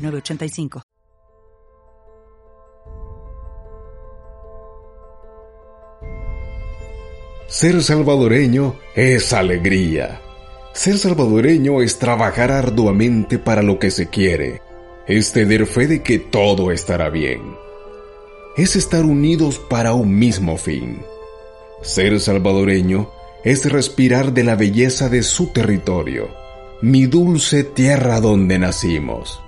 906985. Ser salvadoreño es alegría. Ser salvadoreño es trabajar arduamente para lo que se quiere. Es tener fe de que todo estará bien. Es estar unidos para un mismo fin. Ser salvadoreño es respirar de la belleza de su territorio, mi dulce tierra donde nacimos.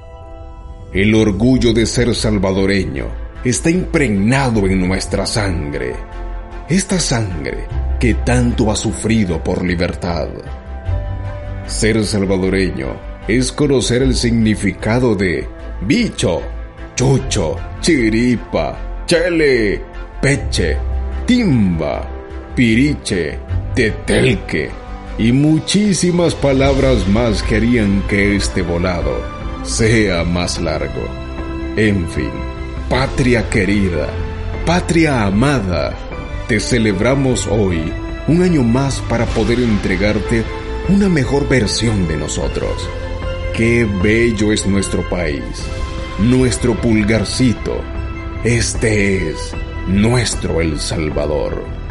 El orgullo de ser salvadoreño está impregnado en nuestra sangre. Esta sangre que tanto ha sufrido por libertad. Ser salvadoreño es conocer el significado de bicho, chucho, chiripa, chele, peche, timba, piriche, tetelque y muchísimas palabras más que harían que este volado sea más largo. En fin, patria querida, patria amada, te celebramos hoy un año más para poder entregarte una mejor versión de nosotros. Qué bello es nuestro país, nuestro pulgarcito. Este es nuestro El Salvador.